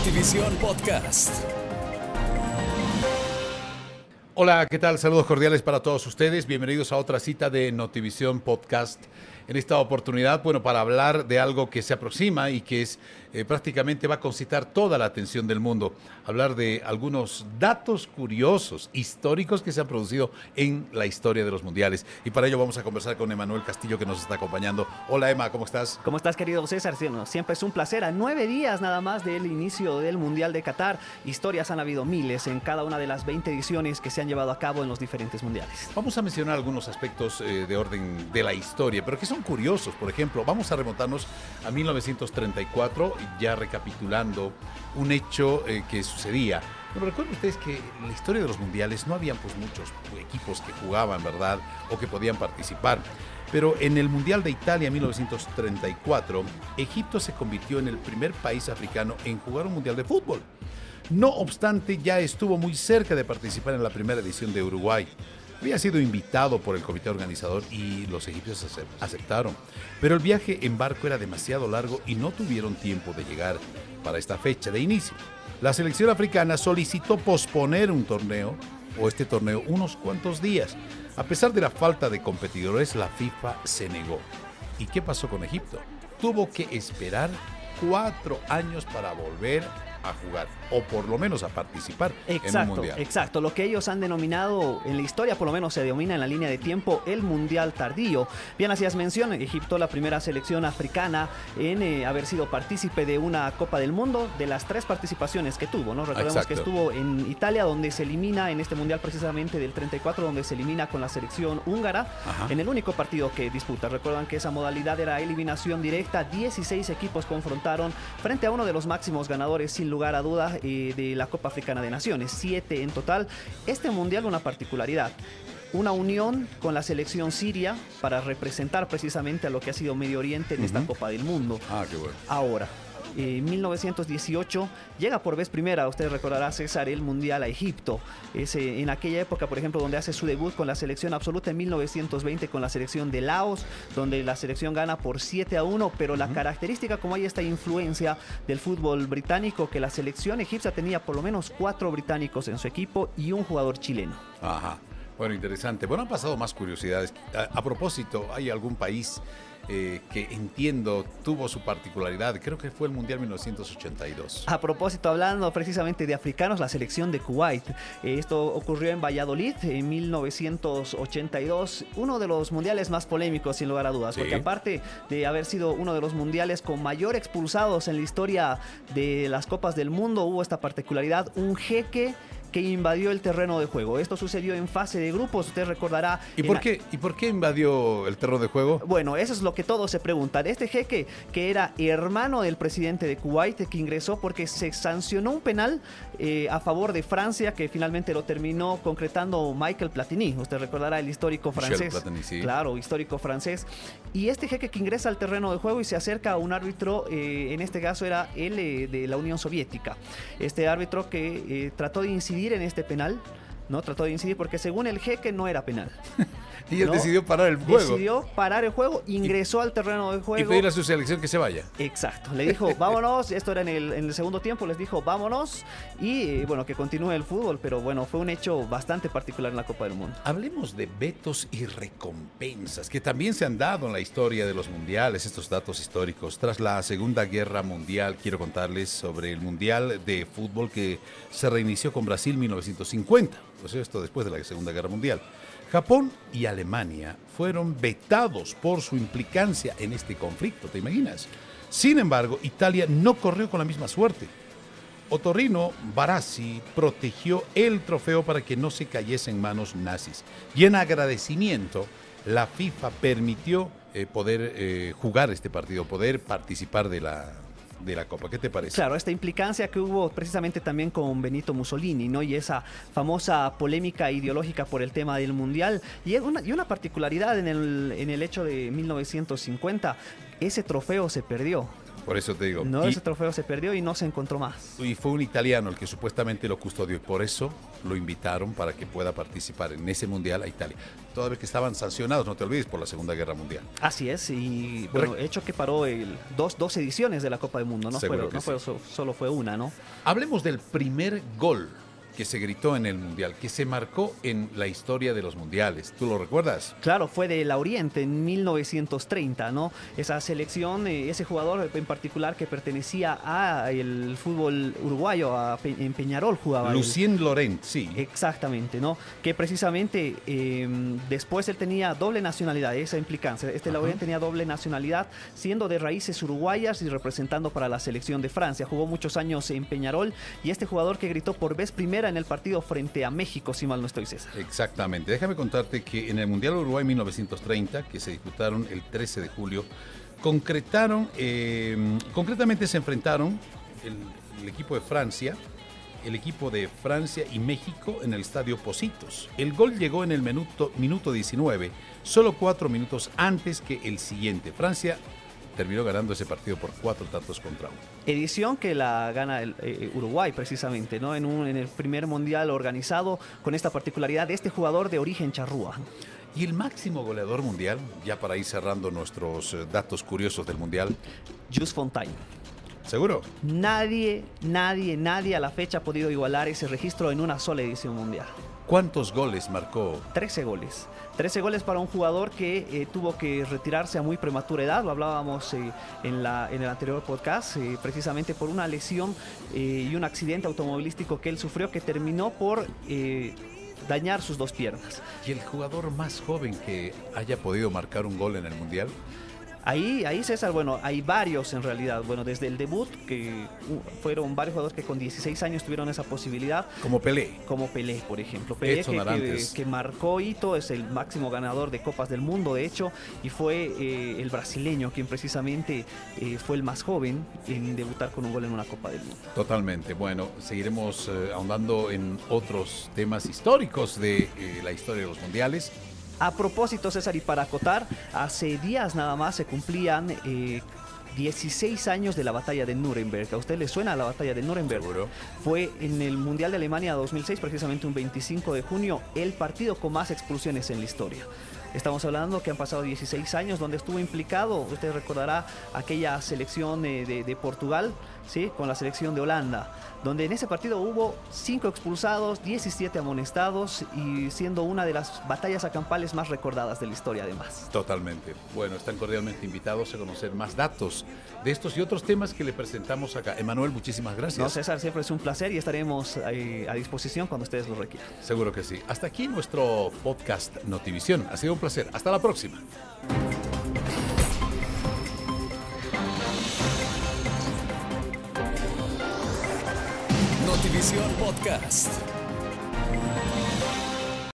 Notivisión Podcast. Hola, ¿qué tal? Saludos cordiales para todos ustedes. Bienvenidos a otra cita de Notivisión Podcast. En esta oportunidad, bueno, para hablar de algo que se aproxima y que es eh, prácticamente va a concitar toda la atención del mundo. Hablar de algunos datos curiosos, históricos que se han producido en la historia de los mundiales. Y para ello vamos a conversar con Emanuel Castillo que nos está acompañando. Hola Emma, ¿cómo estás? ¿Cómo estás querido César? Siempre es un placer. A nueve días nada más del inicio del Mundial de Qatar, historias han habido miles en cada una de las 20 ediciones que se han llevado a cabo en los diferentes mundiales. Vamos a mencionar algunos aspectos eh, de orden de la historia, pero que son curiosos. Por ejemplo, vamos a remontarnos a 1934 ya recapitulando un hecho eh, que sucedía. Recuerden ustedes que en la historia de los mundiales no habían pues muchos equipos que jugaban, ¿verdad? O que podían participar. Pero en el Mundial de Italia 1934, Egipto se convirtió en el primer país africano en jugar un Mundial de fútbol. No obstante, ya estuvo muy cerca de participar en la primera edición de Uruguay. Había sido invitado por el comité organizador y los egipcios aceptaron. Pero el viaje en barco era demasiado largo y no tuvieron tiempo de llegar para esta fecha de inicio. La selección africana solicitó posponer un torneo o este torneo unos cuantos días. A pesar de la falta de competidores, la FIFA se negó. ¿Y qué pasó con Egipto? Tuvo que esperar cuatro años para volver a jugar o por lo menos a participar exacto, en un mundial. Exacto, lo que ellos han denominado en la historia, por lo menos se denomina en la línea de tiempo el mundial tardío. Bien, hacías mención, Egipto, la primera selección africana en eh, haber sido partícipe de una Copa del Mundo, de las tres participaciones que tuvo, ¿no? Recordemos que estuvo en Italia, donde se elimina en este mundial precisamente del 34, donde se elimina con la selección húngara, en el único partido que disputa. Recuerdan que esa modalidad era eliminación directa, 16 equipos confrontaron frente a uno de los máximos ganadores sin lugar a dudas eh, de la Copa Africana de Naciones, siete en total. Este mundial una particularidad una unión con la selección siria para representar precisamente a lo que ha sido Medio Oriente en esta Copa del Mundo. Ah, qué bueno. Ahora, en 1918 llega por vez primera, usted recordará César, el Mundial a Egipto. Es en aquella época, por ejemplo, donde hace su debut con la selección absoluta en 1920 con la selección de Laos, donde la selección gana por 7 a 1, pero la característica como hay esta influencia del fútbol británico, que la selección egipcia tenía por lo menos cuatro británicos en su equipo y un jugador chileno. Ajá. Bueno, interesante. Bueno, han pasado más curiosidades. a propósito, ¿hay algún país eh, que entiendo tuvo su particularidad, creo que fue el Mundial 1982. A propósito, hablando precisamente de africanos, la selección de Kuwait. Eh, esto ocurrió en Valladolid en 1982, uno de los mundiales más polémicos sin lugar a dudas, porque aparte de haber sido uno de los mundiales con mayor expulsados en la historia de las Copas del Mundo, hubo esta particularidad, un jeque que invadió el terreno de juego. Esto sucedió en fase de grupos, usted recordará. ¿Y por, qué, ¿Y por qué invadió el terreno de juego? Bueno, eso es lo que todos se preguntan. Este jeque, que era hermano del presidente de Kuwait, que ingresó porque se sancionó un penal eh, a favor de Francia, que finalmente lo terminó concretando Michael Platini. Usted recordará el histórico francés. Platini, sí. Claro, histórico francés. Y este jeque que ingresa al terreno de juego y se acerca a un árbitro, eh, en este caso era él eh, de la Unión Soviética. Este árbitro que trató de incidir en este penal, ¿no? Trató de incidir porque según el jeque no era penal. y él decidió parar el juego. Decidió parar el juego, ingresó al terreno de juego. Y pedir a su selección que se vaya. Exacto. Le dijo, vámonos. Esto era en el, en el segundo tiempo. Les dijo, vámonos. Y eh, bueno, que continúe el fútbol. Pero bueno, fue un hecho bastante particular en la Copa del Mundo. Hablemos de vetos y recompensas que también se han dado en la historia de los mundiales. Estos datos históricos. Tras la Segunda Guerra Mundial, quiero contarles sobre el Mundial de Fútbol que se reinició con Brasil 1950. Pues esto después de la Segunda Guerra Mundial. Japón y Alemania fueron vetados por su implicancia en este conflicto, ¿te imaginas? Sin embargo, Italia no corrió con la misma suerte. Otorrino Barassi protegió el trofeo para que no se cayese en manos nazis. Y en agradecimiento, la FIFA permitió eh, poder eh, jugar este partido, poder participar de la, de la Copa. ¿Qué te parece? Claro, esta implicancia que hubo precisamente también con Benito Mussolini, ¿no? Y esa famosa polémica ideológica por el tema del Mundial. Y una, y una particularidad en el, en el hecho de 1950, ese trofeo se perdió Por eso te digo. No, y, ese trofeo se perdió y no se encontró más. y fue un italiano el que supuestamente lo custodió y por eso lo invitaron para que pueda participar en ese mundial a Italia. Toda vez que estaban sancionados, no te olvides, por la Segunda Guerra Mundial. Así es, y bueno, hecho que paró el, dos, dos ediciones de la Copa del Mundo, no, fue, no sí. solo fue una, ¿no? Hablemos del primer gol que se gritó en el mundial, que se marcó en la historia de los mundiales. ¿Tú lo recuerdas? Claro, fue de la Oriente en 1930, ¿no? Esa selección, eh, ese jugador en particular que pertenecía al fútbol uruguayo, a Pe- en Peñarol jugaba. él. Lucien Laurent, sí. Exactamente, ¿no? Que precisamente eh, después él tenía doble nacionalidad, esa implicancia. Este Ajá. Laurent tenía doble nacionalidad, siendo de raíces uruguayas y representando para la selección de Francia. Jugó muchos años en Peñarol y este jugador que gritó por vez primera en el partido frente a México, si mal no estoy, César. Exactamente. Déjame contarte que en el Mundial Uruguay 1930, que se disputaron el 13 de julio, concretaron, eh, concretamente se enfrentaron el, el equipo de Francia, el equipo de Francia y México en el estadio Positos. El gol llegó en el minuto, minuto 19, solo cuatro minutos antes que el siguiente. Francia terminó ganando ese partido por cuatro tantos contra uno. Edición que la gana el, eh, Uruguay precisamente, ¿no? En, un, en el primer mundial organizado con esta particularidad de este jugador de origen charrúa. Y el máximo goleador mundial, ya para ir cerrando nuestros eh, datos curiosos del mundial, Jules Fontaine. ¿seguro? Nadie, nadie, nadie a la fecha ha podido igualar ese registro en una sola edición mundial. ¿Cuántos goles marcó? 13 goles. 13 goles para un jugador que eh, tuvo que retirarse a muy prematura edad, lo hablábamos eh, en, la, en el anterior podcast, eh, precisamente por una lesión y un accidente automovilístico que él sufrió que terminó por dañar sus dos piernas. ¿Y el jugador más joven que haya podido marcar un gol en el mundial? Ahí, ahí César, bueno, hay varios en realidad. Bueno, desde el debut, que uh, fueron varios jugadores que con 16 años tuvieron esa posibilidad, Como Pelé. como Pelé, por ejemplo. Pelé que, que, que marcó hito, es el máximo ganador de Copas del Mundo, de hecho, y fue eh, el brasileño quien precisamente eh, fue el más joven en debutar con un gol en una Copa del Mundo. Totalmente. Bueno, seguiremos eh, ahondando en otros temas históricos de la historia de los mundiales. A propósito, César, y para acotar, hace días nada más se cumplían eh, 16 años de la batalla de Nuremberg. ¿A usted le suena la batalla de Nuremberg? Seguro. Fue en el Mundial de Alemania 2006, precisamente un 25 de junio, el partido con más expulsiones en la historia. Estamos hablando que han pasado 16 años donde estuvo implicado, usted recordará aquella selección eh, de, de Portugal, ¿sí? con la selección de Holanda, donde en ese partido hubo 5 expulsados, 17 amonestados y siendo una de las batallas acampales más recordadas de la historia además. Totalmente. Bueno, están cordialmente invitados a conocer más datos de estos y otros temas que le presentamos acá. Emanuel, muchísimas No, gracias. César, siempre es un placer y estaremos a disposición cuando ustedes lo requieran. Seguro que sí. Hasta aquí nuestro podcast Notivisión. Ha sido un placer. Hasta la próxima. Notivisión Podcast.